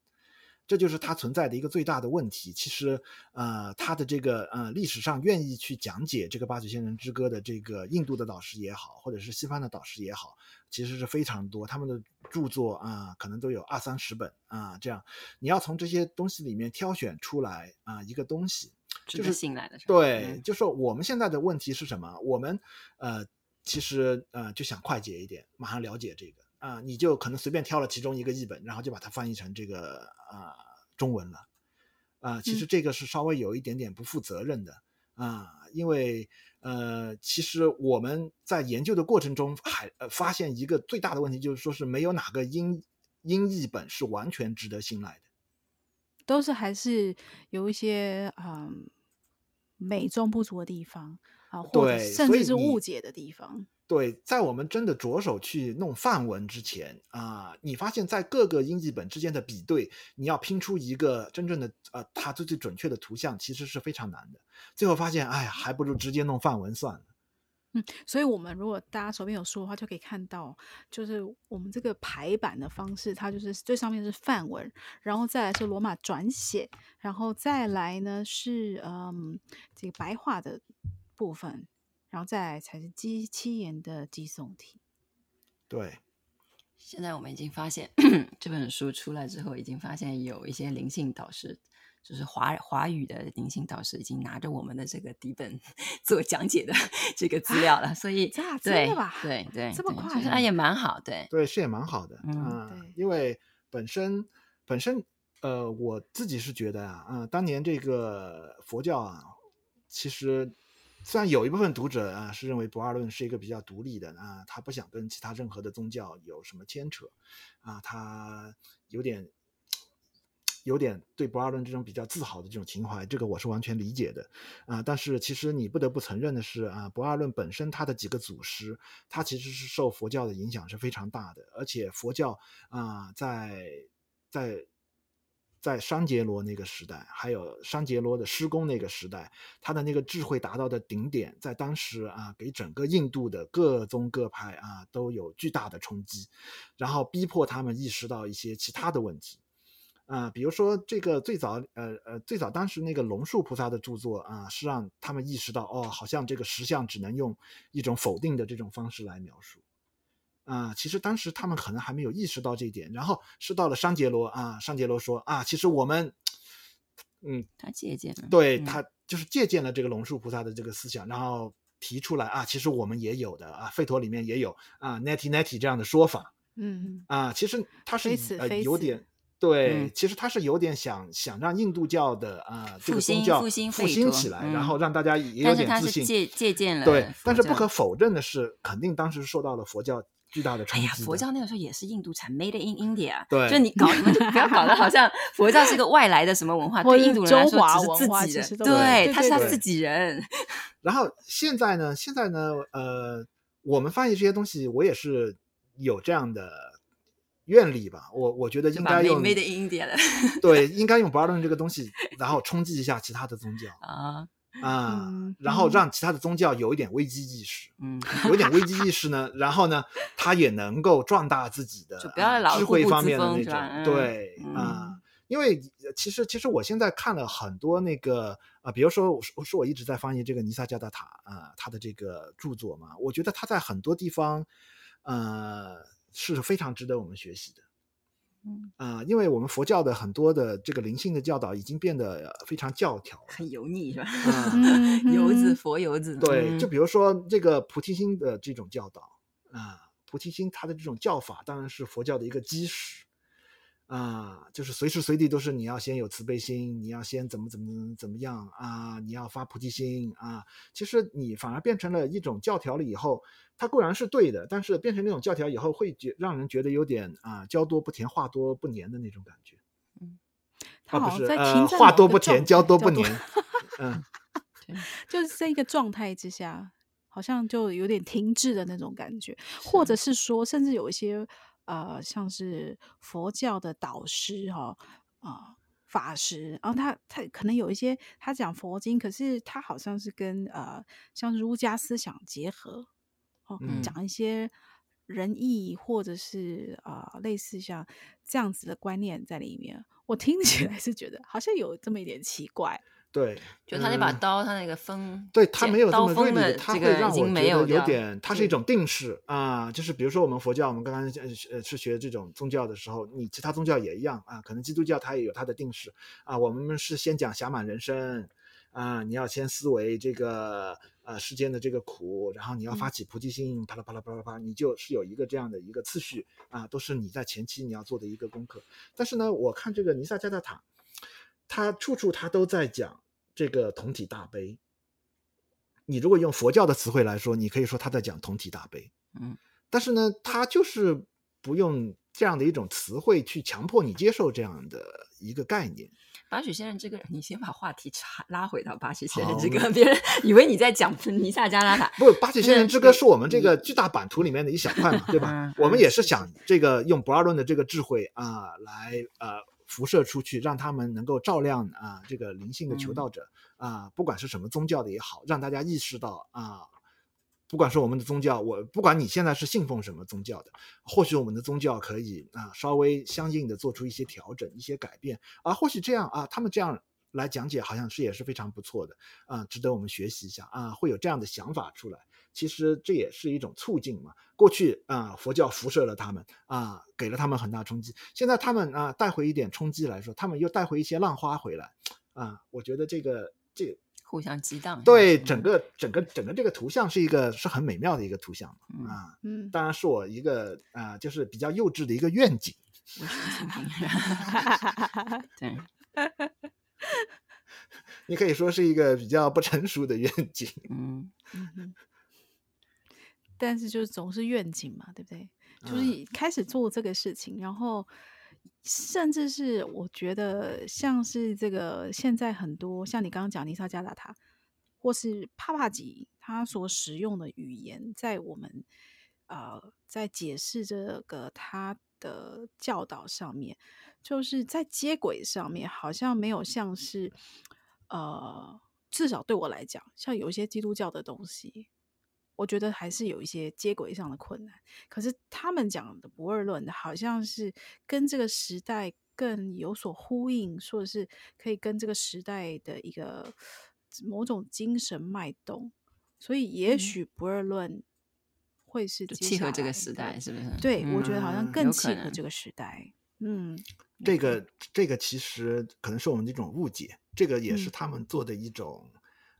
这就是它存在的一个最大的问题。其实，呃，它的这个呃历史上愿意去讲解这个八曲仙人之歌的这个印度的导师也好，或者是西方的导师也好，其实是非常多。他们的著作啊、呃，可能都有二三十本啊。这样，你要从这些东西里面挑选出来啊、呃、一个东西，就是信赖的。对，嗯、就是说我们现在的问题是什么？我们呃，其实呃就想快捷一点，马上了解这个。啊、呃，你就可能随便挑了其中一个译本，然后就把它翻译成这个啊、呃、中文了，啊、呃，其实这个是稍微有一点点不负责任的啊、因为呃，其实我们在研究的过程中还呃发现一个最大的问题，就是说是没有哪个英英译本是完全值得信赖的，都是还是有一些嗯美中不足的地方啊，或者甚至是误解的地方。对，在我们真的着手去弄范文之前啊，你发现在各个英译本之间的比对，你要拼出一个真正的呃，它最最准确的图像，其实是非常难的。最后发现，哎呀，还不如直接弄范文算了。嗯，所以我们如果大家手边有书的话，就可以看到，就是我们这个排版的方式，它就是最上面是范文，然后再来是罗马转写，然后再来呢是嗯这个白话的部分。然后再来才是七七言的寄送体。对，现在我们已经发现 这本书出来之后，已经发现有一些灵性导师，就是华华语的灵性导师，已经拿着我们的这个底本 做讲解的 这个资料了。啊、所以，这样对真的吧？对对，这么快，那也蛮好。对对，是也蛮好的。嗯，呃、因为本身本身呃，我自己是觉得啊，嗯、呃，当年这个佛教啊，其实。虽然有一部分读者啊是认为不二论是一个比较独立的啊，他不想跟其他任何的宗教有什么牵扯，啊，他有点有点对不二论这种比较自豪的这种情怀，这个我是完全理解的啊。但是其实你不得不承认的是啊，不二论本身它的几个祖师，它其实是受佛教的影响是非常大的，而且佛教啊在在。在商羯罗那个时代，还有商羯罗的师公那个时代，他的那个智慧达到的顶点，在当时啊，给整个印度的各宗各派啊都有巨大的冲击，然后逼迫他们意识到一些其他的问题，啊，比如说这个最早，呃呃，最早当时那个龙树菩萨的著作啊，是让他们意识到，哦，好像这个实相只能用一种否定的这种方式来描述。啊，其实当时他们可能还没有意识到这一点，然后是到了商杰罗啊，商杰罗说啊，其实我们，嗯，他借鉴了，对他，就是借鉴了这个龙树菩萨的这个思想，然后提出来啊，其实我们也有的啊，吠陀里面也有啊，neti neti 这样的说法。嗯啊，其实他是有点。对，嗯、其实他是有点想想让印度教的啊、呃、这个宗教复兴复兴起来，嗯、然后让大家也有点自信。借借鉴了，对，但是不可否认的是，肯定当时受到了佛教巨大的冲击。哎呀，佛教那个时候也是印度产，Made in India。对，就你搞什么就不要搞得好像 佛教是个外来的什么文化，对印度人来说只是自己的，对，他是他自己人。然后现在呢，现在呢，呃，我们翻译这些东西，我也是有这样的。愿力吧，我我觉得应该用 Made in India 的，对，应该用 Buddhism 这个东西，然后冲击一下其他的宗教啊 啊，嗯、然后让其他的宗教有一点危机意识，嗯，有一点危机意识呢，然后呢，他也能够壮大自己的智慧方面的那种，嗯、对啊、嗯，因为其实其实我现在看了很多那个啊，比如说我说我一直在翻译这个尼萨加达塔啊，他的这个著作嘛，我觉得他在很多地方，呃。是非常值得我们学习的，嗯啊、呃，因为我们佛教的很多的这个灵性的教导已经变得非常教条，很油腻是吧？啊，油子佛油子，对，就比如说这个菩提心的这种教导啊，菩提心它的这种教法当然是佛教的一个基石。啊，就是随时随地都是你要先有慈悲心，你要先怎么怎么怎么样啊，你要发菩提心啊。其实你反而变成了一种教条了以后，它固然是对的，但是变成那种教条以后，会觉让人觉得有点啊，教多不甜，话多不黏的那种感觉。嗯，他好像在，呃，话多不甜，教多不黏。嗯，就是在一个状态之下，好像就有点停滞的那种感觉，或者是说，甚至有一些。呃，像是佛教的导师哈、哦，啊、呃，法师，然后他他可能有一些他讲佛经，可是他好像是跟呃，像儒家思想结合，哦，嗯、讲一些仁义或者是啊、呃，类似像这样子的观念在里面，我听起来是觉得好像有这么一点奇怪。对，就他那把刀，他那个锋，对他没有这么锐利的，他会让我觉得有点，有它是一种定式啊。就是比如说我们佛教，我们刚刚呃是学这种宗教的时候，你其他宗教也一样啊。可能基督教它也有它的定式啊。我们是先讲暇满人生啊，你要先思维这个呃世间的这个苦，然后你要发起菩提心，啪啦啪啦啪啦啪，你就是有一个这样的一个次序啊，都是你在前期你要做的一个功课。但是呢，我看这个尼萨加达塔。他处处他都在讲这个同体大悲。你如果用佛教的词汇来说，你可以说他在讲同体大悲。嗯，但是呢，他就是不用这样的一种词汇去强迫你接受这样的一个概念。巴许先生，这个你先把话题插拉回到巴许先生这个，别人以为你在讲尼萨加拉塔。不，巴许先生之歌是我们这个巨大版图里面的一小块嘛，对吧？我们也是想这个用博尔顿的这个智慧啊，来呃。辐射出去，让他们能够照亮啊，这个灵性的求道者、嗯、啊，不管是什么宗教的也好，让大家意识到啊，不管是我们的宗教，我不管你现在是信奉什么宗教的，或许我们的宗教可以啊，稍微相应的做出一些调整、一些改变啊，或许这样啊，他们这样来讲解，好像是也是非常不错的啊，值得我们学习一下啊，会有这样的想法出来。其实这也是一种促进嘛。过去啊，佛教辐射了他们啊，给了他们很大冲击。现在他们啊，带回一点冲击来说，他们又带回一些浪花回来啊。我觉得这个这个互相激荡，对整个整个整个这个图像是一个是很美妙的一个图像啊。嗯，当然是我一个啊，就是比较幼稚的一个愿景。对，你可以说是一个比较不成熟的愿景。嗯。嗯但是就是总是愿景嘛，对不对？就是开始做这个事情，然后甚至是我觉得像是这个现在很多像你刚刚讲尼萨加达塔，或是帕帕吉他所使用的语言，在我们呃在解释这个他的教导上面，就是在接轨上面，好像没有像是呃至少对我来讲，像有一些基督教的东西。我觉得还是有一些接轨上的困难，可是他们讲的不二论，好像是跟这个时代更有所呼应，或者是可以跟这个时代的一个某种精神脉动，所以也许不二论会是契合这个时代，是不是？对，我觉得好像更契合这个时代。嗯，这个这个其实可能是我们的一种误解，这个也是他们做的一种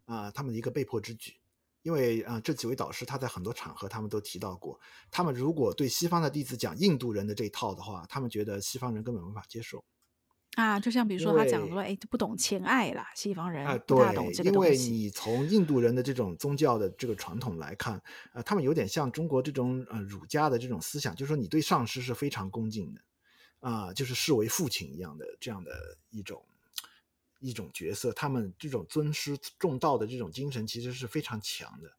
啊、嗯呃，他们的一个被迫之举。因为啊、呃，这几位导师他在很多场合他们都提到过，他们如果对西方的弟子讲印度人的这一套的话，他们觉得西方人根本无法接受。啊，就像比如说他讲说，哎，不懂情爱啦，西方人啊，不大懂这个东西。因为你从印度人的这种宗教的这个传统来看，呃，他们有点像中国这种呃儒家的这种思想，就是说你对上师是非常恭敬的，啊、呃，就是视为父亲一样的这样的一种一种角色。他们这种尊师重道的这种精神其实是非常强的。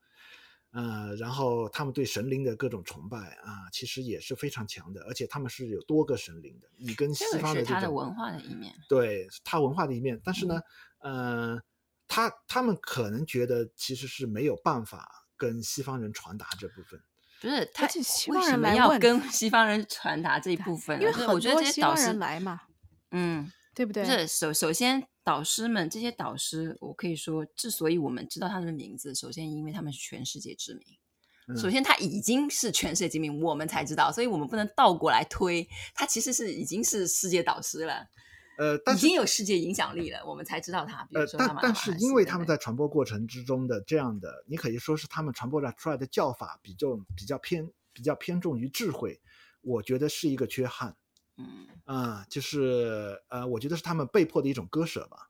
呃，然后他们对神灵的各种崇拜啊，其实也是非常强的，而且他们是有多个神灵的。你跟西方的这种，这是他的文化的一面，对他文化的一面。但是呢，嗯、呃，他他们可能觉得其实是没有办法跟西方人传达这部分。不是他为什么要跟西方人传达这一部分？因为很多西方人来嘛，嗯，对不对？不是首首先。导师们，这些导师，我可以说，之所以我们知道他们的名字，首先因为他们是全世界知名。嗯、首先，他已经是全世界知名，我们才知道，所以我们不能倒过来推，他其实是已经是世界导师了。呃，但是已经有世界影响力了，我们才知道他。比如说他，呃，但但是因为他们在传播过程之中的这样的，你可以说是他们传播出来的叫法比较比较偏比较偏重于智慧，我觉得是一个缺憾。嗯啊、呃，就是呃，我觉得是他们被迫的一种割舍吧。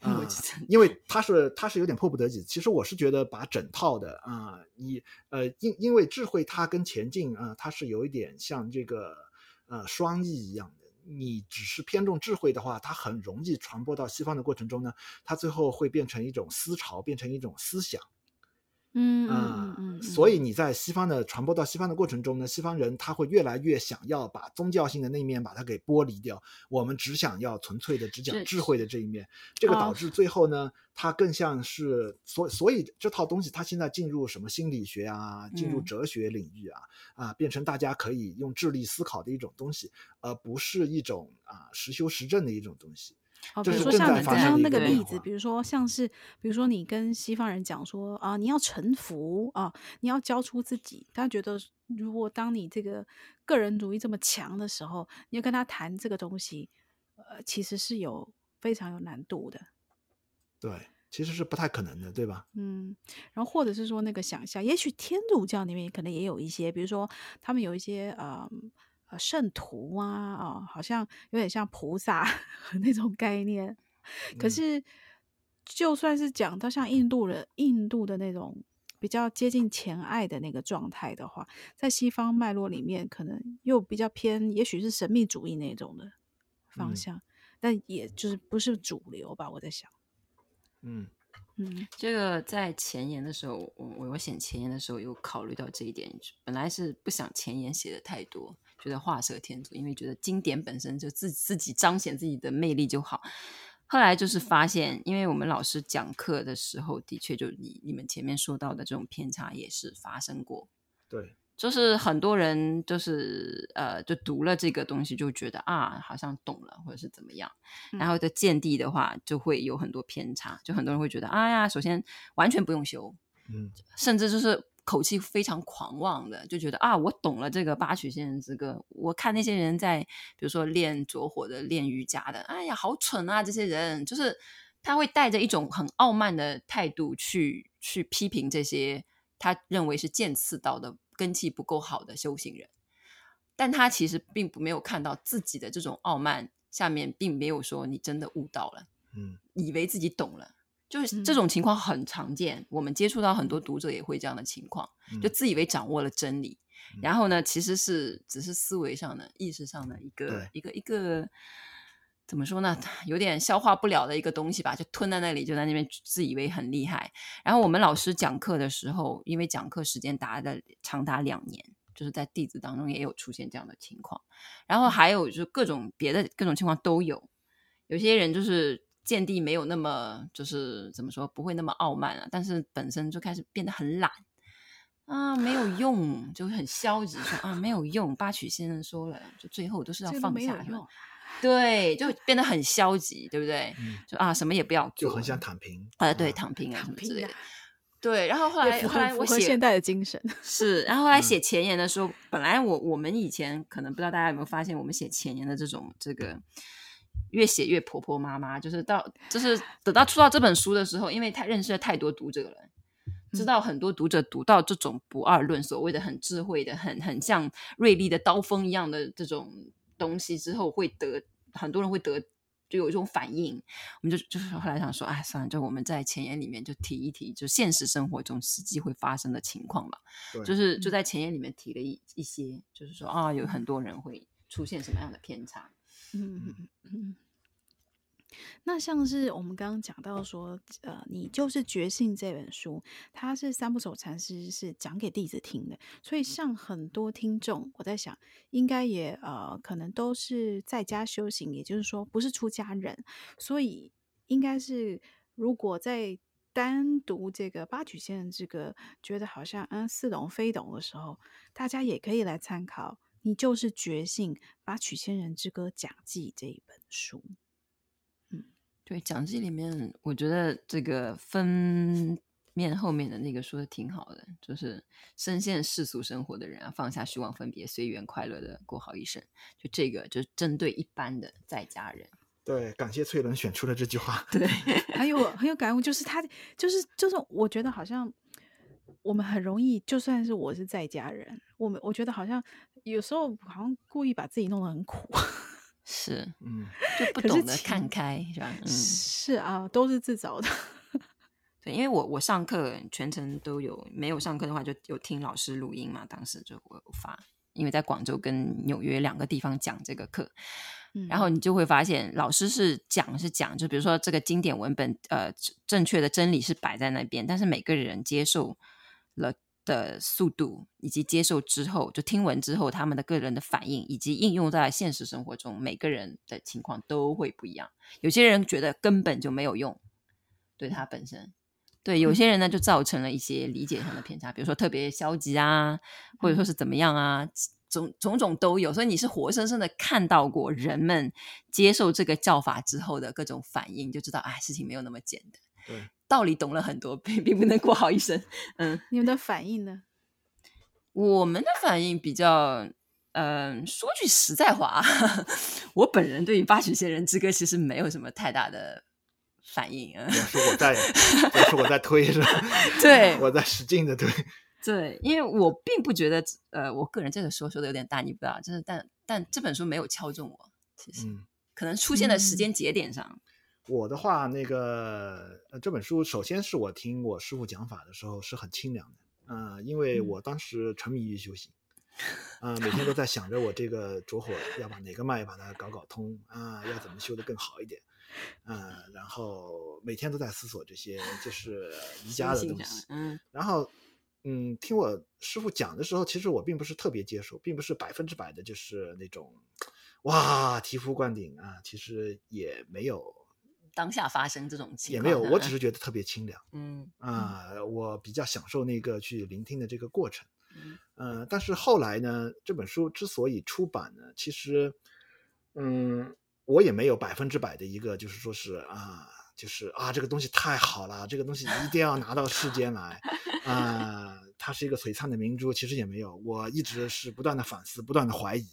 啊、因为他是他是有点迫不得已。其实我是觉得把整套的啊、呃，你呃，因因为智慧它跟前进啊、呃，它是有一点像这个呃双翼一样的。你只是偏重智慧的话，它很容易传播到西方的过程中呢，它最后会变成一种思潮，变成一种思想。嗯嗯嗯，所以你在西方的传播到西方的过程中呢，西方人他会越来越想要把宗教性的那一面把它给剥离掉，我们只想要纯粹的只讲智慧的这一面，这个导致最后呢，它更像是所所以这套东西它现在进入什么心理学啊，进入哲学领域啊，啊，变成大家可以用智力思考的一种东西，而不是一种啊实修实证的一种东西。哦，比如说像你刚刚那个例子，比如说像是，比如说你跟西方人讲说啊，你要臣服啊，你要交出自己。他觉得，如果当你这个个人主义这么强的时候，你要跟他谈这个东西，呃，其实是有非常有难度的。对，其实是不太可能的，对吧？嗯，然后或者是说那个想象，也许天主教里面可能也有一些，比如说他们有一些呃。呃，圣徒啊，好像有点像菩萨 那种概念。可是，就算是讲到像印度人、印度的那种比较接近前爱的那个状态的话，在西方脉络里面，可能又比较偏，也许是神秘主义那种的方向，嗯、但也就是不是主流吧？我在想，嗯嗯，这个在前言的时候，我我写前言的时候有考虑到这一点，本来是不想前言写的太多。觉得画蛇添足，因为觉得经典本身就自自己彰显自己的魅力就好。后来就是发现，因为我们老师讲课的时候，的确就你你们前面说到的这种偏差也是发生过。对，就是很多人就是呃，就读了这个东西，就觉得啊，好像懂了，或者是怎么样。然后的见地的话，就会有很多偏差，就很多人会觉得，哎呀，首先完全不用修，嗯，甚至就是。口气非常狂妄的，就觉得啊，我懂了这个八曲仙人之歌。我看那些人在，比如说练着火的、练瑜伽的，哎呀，好蠢啊！这些人就是他会带着一种很傲慢的态度去去批评这些他认为是见次道的根气不够好的修行人，但他其实并不没有看到自己的这种傲慢下面并没有说你真的悟到了，嗯，以为自己懂了。就是这种情况很常见，嗯、我们接触到很多读者也会这样的情况，嗯、就自以为掌握了真理，嗯、然后呢，其实是只是思维上的、意识上的一个对一个一个怎么说呢？有点消化不了的一个东西吧，就吞在那里，就在那边自以为很厉害。然后我们老师讲课的时候，因为讲课时间达的长达两年，就是在弟子当中也有出现这样的情况，然后还有就是各种别的各种情况都有，有些人就是。见地没有那么，就是怎么说，不会那么傲慢啊，但是本身就开始变得很懒啊，没有用，就很消极说啊，没有用。八曲先生说了，就最后都是要放下用，对，就变得很消极，对不对？嗯、就啊，什么也不要做，就很想躺平啊，对，躺平啊，躺平啊什么之类的。对，然后后来后来我写现代的精神 是，然后后来写前言的时候，嗯、本来我我们以前可能不知道大家有没有发现，我们写前言的这种这个越写越婆婆妈妈，就是到就是等到出到这本书的时候，因为他认识了太多读者了，知道很多读者读到这种不二论，所谓的很智慧的、很很像锐利的刀锋一样的这种东西之后，会得很多人会得。就有一种反应，我们就就是后来想说，哎，算了，就我们在前言里面就提一提，就现实生活中实际会发生的情况吧。对就是就在前言里面提了一一些，就是说啊，有很多人会出现什么样的偏差。嗯嗯嗯。那像是我们刚刚讲到说，呃，你就是觉性这本书，它是三不守禅师是讲给弟子听的，所以像很多听众，我在想，应该也呃，可能都是在家修行，也就是说不是出家人，所以应该是如果在单独这个八曲仙人之歌，觉得好像嗯似懂非懂的时候，大家也可以来参考，你就是觉性八曲仙人之歌讲记这一本书。对，讲记里面，我觉得这个分面后面的那个说的挺好的，就是深陷世俗生活的人啊，放下虚妄分别，随缘快乐的过好一生。就这个，就是针对一般的在家人。对，感谢翠伦选出了这句话。对，还有很有感悟，就是他，就是就是，我觉得好像我们很容易，就算是我是在家人，我们我觉得好像有时候好像故意把自己弄得很苦。是，嗯，就 不懂得看开，是吧？嗯，是啊，都是自找的。对，因为我我上课全程都有，没有上课的话就有听老师录音嘛。当时就我发，因为在广州跟纽约两个地方讲这个课，嗯，然后你就会发现老师是讲是讲，就比如说这个经典文本，呃，正确的真理是摆在那边，但是每个人接受了。的速度以及接受之后，就听闻之后，他们的个人的反应以及应用在现实生活中，每个人的情况都会不一样。有些人觉得根本就没有用，对他本身；对有些人呢，就造成了一些理解上的偏差，比如说特别消极啊，或者说是怎么样啊，种种种都有。所以你是活生生的看到过人们接受这个教法之后的各种反应，就知道哎，事情没有那么简单。对。道理懂了很多，并并不能过好一生。嗯，你们的反应呢？我们的反应比较，嗯、呃，说句实在话，我本人对于《八曲仙人之歌》其实没有什么太大的反应也。是我在，是我在推，是吧？对，我在使劲的推。对，因为我并不觉得，呃，我个人这个说说的有点大逆不道，就是但但这本书没有敲中我，其实、嗯、可能出现的时间节点上。嗯我的话，那个呃，这本书首先是我听我师傅讲法的时候是很清凉的，嗯、呃，因为我当时沉迷于修行，啊、呃，每天都在想着我这个着火要把哪个脉把它搞搞通啊、呃，要怎么修得更好一点，呃，然后每天都在思索这些就是瑜伽的东西，嗯，然后嗯，听我师傅讲的时候，其实我并不是特别接受，并不是百分之百的就是那种哇醍醐灌顶啊，其实也没有。当下发生这种情况也没有，我只是觉得特别清凉。嗯啊、呃，我比较享受那个去聆听的这个过程。嗯、呃，但是后来呢，这本书之所以出版呢，其实，嗯，我也没有百分之百的一个，就是说是啊，就是啊，这个东西太好了，这个东西一定要拿到世间来啊、呃，它是一个璀璨的明珠。其实也没有，我一直是不断的反思，不断的怀疑，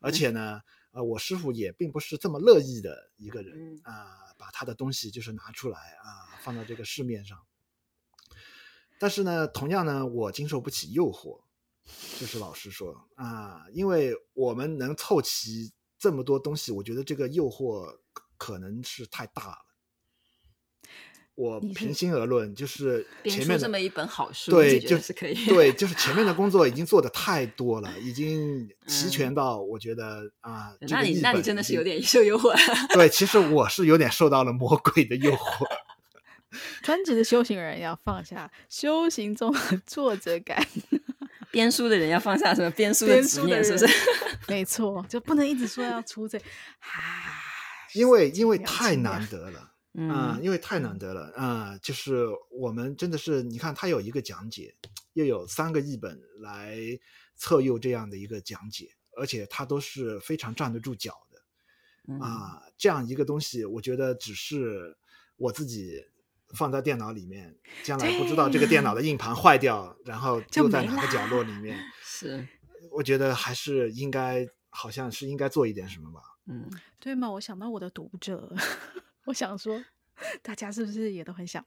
而且呢，呃，我师傅也并不是这么乐意的一个人啊。呃把他的东西就是拿出来啊，放到这个市面上。但是呢，同样呢，我经受不起诱惑，就是老实说啊，因为我们能凑齐这么多东西，我觉得这个诱惑可能是太大了。我平心而论，就是前面这么一本好书，对，就是可以，对，就是前面的工作已经做的太多了，已经 齐全到我觉得、嗯、啊，那你那你真的是有点受诱惑。对，其实我是有点受到了魔鬼的诱惑。专职的修行人要放下修行中的挫折感，编书的人要放下什么编书的执念，是不是？没错，就不能一直说要出这，啊，因为因为太难得了。嗯、呃，因为太难得了啊、呃！就是我们真的是，你看他有一个讲解，又有三个译本来侧右这样的一个讲解，而且他都是非常站得住脚的啊、呃！这样一个东西，我觉得只是我自己放在电脑里面，将来不知道这个电脑的硬盘坏掉，然后 丢在哪个角落里面。是，我觉得还是应该，好像是应该做一点什么吧。嗯，对吗？我想到我的读者，我想说，大家是不是也都很想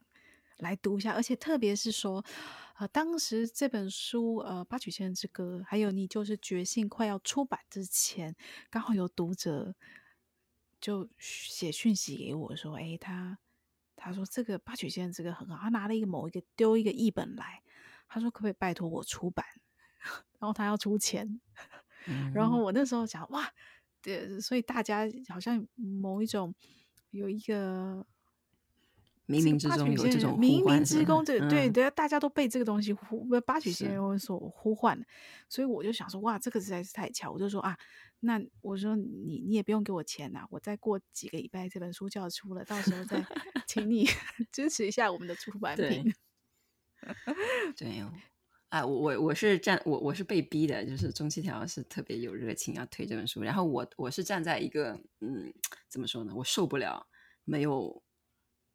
来读一下？而且特别是说，呃，当时这本书，呃，《八曲先生之歌》，还有你就是觉性快要出版之前，刚好有读者就写讯息给我说，哎，他。他说：“这个八曲先生这个很好。”他拿了一个某一个丢一个译本来，他说：“可不可以拜托我出版？” 然后他要出钱。嗯、然后我那时候想：“哇，对，所以大家好像某一种有一个冥冥之中有这种冥冥之中，这个、嗯、对对，大家都被这个东西呼八曲仙人所呼唤。所以我就想说：哇，这个实在是太巧。我就说啊。”那我说你你也不用给我钱呐、啊，我再过几个礼拜这本书就要出了，到时候再 请你 支持一下我们的出版品。对，啊，我我我是站我我是被逼的，就是中七条是特别有热情要推这本书，然后我我是站在一个嗯怎么说呢，我受不了没有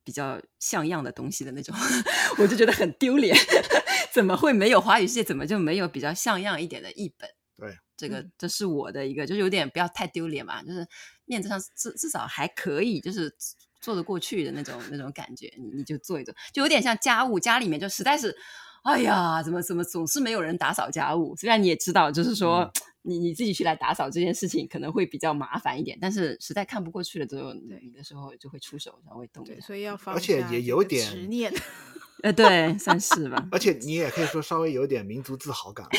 比较像样的东西的那种，我就觉得很丢脸，怎么会没有华语世界？怎么就没有比较像样一点的译本？对。这个这是我的一个，就是有点不要太丢脸嘛，就是面子上至至少还可以，就是做得过去的那种那种感觉，你你就做一做，就有点像家务，家里面就实在是，哎呀，怎么怎么总是没有人打扫家务？虽然你也知道，就是说、嗯、你你自己去来打扫这件事情可能会比较麻烦一点，但是实在看不过去了之后，你的时候就会出手，稍微动一下。所以要放，而且也有点执念，呃，对，算是吧。而且你也可以说稍微有点民族自豪感。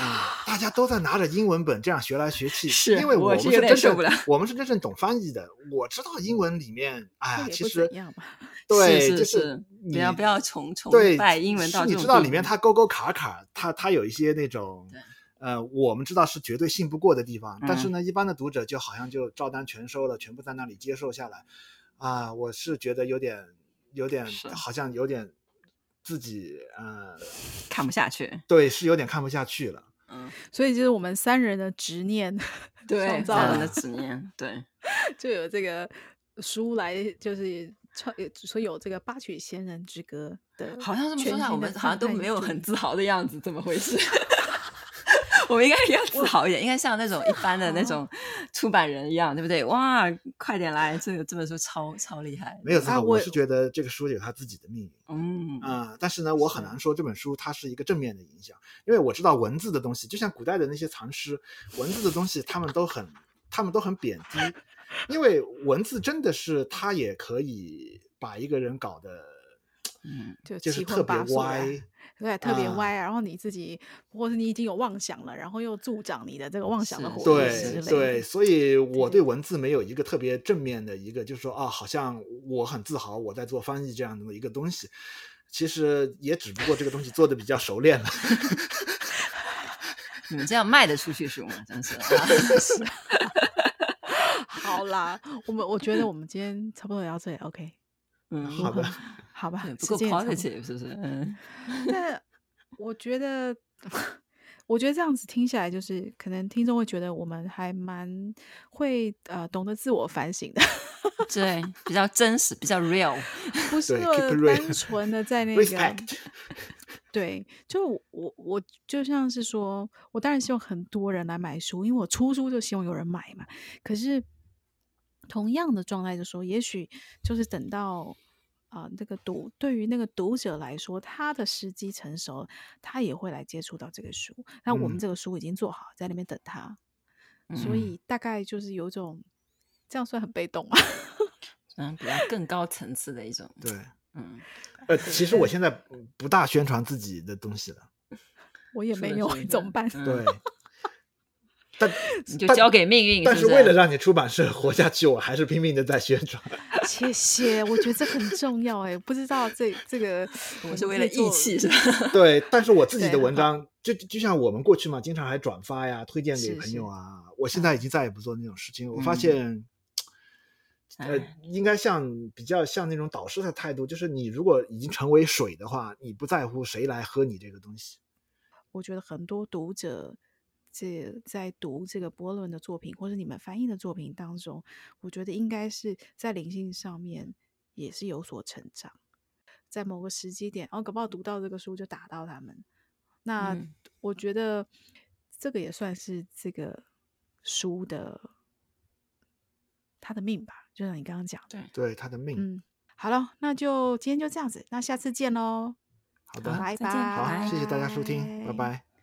啊！大家都在拿着英文本这样学来学去，是因为我们是真正我们是真正懂翻译的。我知道英文里面，哎呀，其实 对，就是不要不要崇崇拜英文到这种。你知道里面它沟沟卡卡，它它有一些那种，呃，我们知道是绝对信不过的地方，但是呢，一般的读者就好像就照单全收了，全部在那里接受下来。啊，我是觉得有点有点好像有点。自己呃看不下去，对，是有点看不下去了。嗯，所以就是我们三人的执念，对，三人的执念，对，就有这个书来，就是创，所以有这个八曲仙人之歌的，好像这么说来，我们好像都没有很自豪的样子，怎么回事？我们应该要自豪一点，应该像那种一般的那种出版人一样，对不对？哇，快点来！这个这本书超超厉害。没有自豪，我是觉得这个书有它自己的命运。嗯啊、呃，但是呢，我很难说这本书它是一个正面的影响，因为我知道文字的东西，就像古代的那些藏诗，文字的东西，他们都很，他们都很贬低，因为文字真的是它也可以把一个人搞得，嗯，就是特别歪。对，特别歪，然后你自己，或是你已经有妄想了，然后又助长你的这个妄想的火对对，所以我对文字没有一个特别正面的一个，就是说啊，好像我很自豪我在做翻译这样的一个东西，其实也只不过这个东西做的比较熟练了。你们这样卖得出去是吗？真是。好啦，我们我觉得我们今天差不多聊到这里，OK。嗯，好的，好吧，不够 positive 是不是？嗯，那我觉得，我觉得这样子听下来，就是可能听众会觉得我们还蛮会呃懂得自我反省的，对，比较真实，比较 real，不是单纯的在那个，对，就我我就像是说，我当然希望很多人来买书，因为我出书就希望有人买嘛，可是。同样的状态，就说，也许就是等到啊、呃，那个读对于那个读者来说，他的时机成熟，他也会来接触到这个书。那我们这个书已经做好，在那边等他，嗯、所以大概就是有种这样算很被动啊？嗯，比较更高层次的一种。对，嗯，呃，其实我现在不大宣传自己的东西了，我也没有，怎么办？对。但你 就交给命运。但是为了让你出版社 活下去，我还是拼命的在宣传。谢谢，我觉得这很重要哎，不知道这这个我是为了义气是吧？对，但是我自己的文章就就像我们过去嘛，经常还转发呀，推荐给朋友啊。我现在已经再也不做那种事情。我发现，呃，应该像比较像那种导师的态度，就是你如果已经成为水的话，你不在乎谁来喝你这个东西。我觉得很多读者。这在读这个波伦的作品，或者你们翻译的作品当中，我觉得应该是在灵性上面也是有所成长。在某个时机点，哦搞不好读到这个书就打到他们。那、嗯、我觉得这个也算是这个书的他的命吧，就像你刚刚讲的，对对他的命。嗯，好了，那就今天就这样子，那下次见喽。好的，拜拜。好，拜谢谢大家收听，拜拜。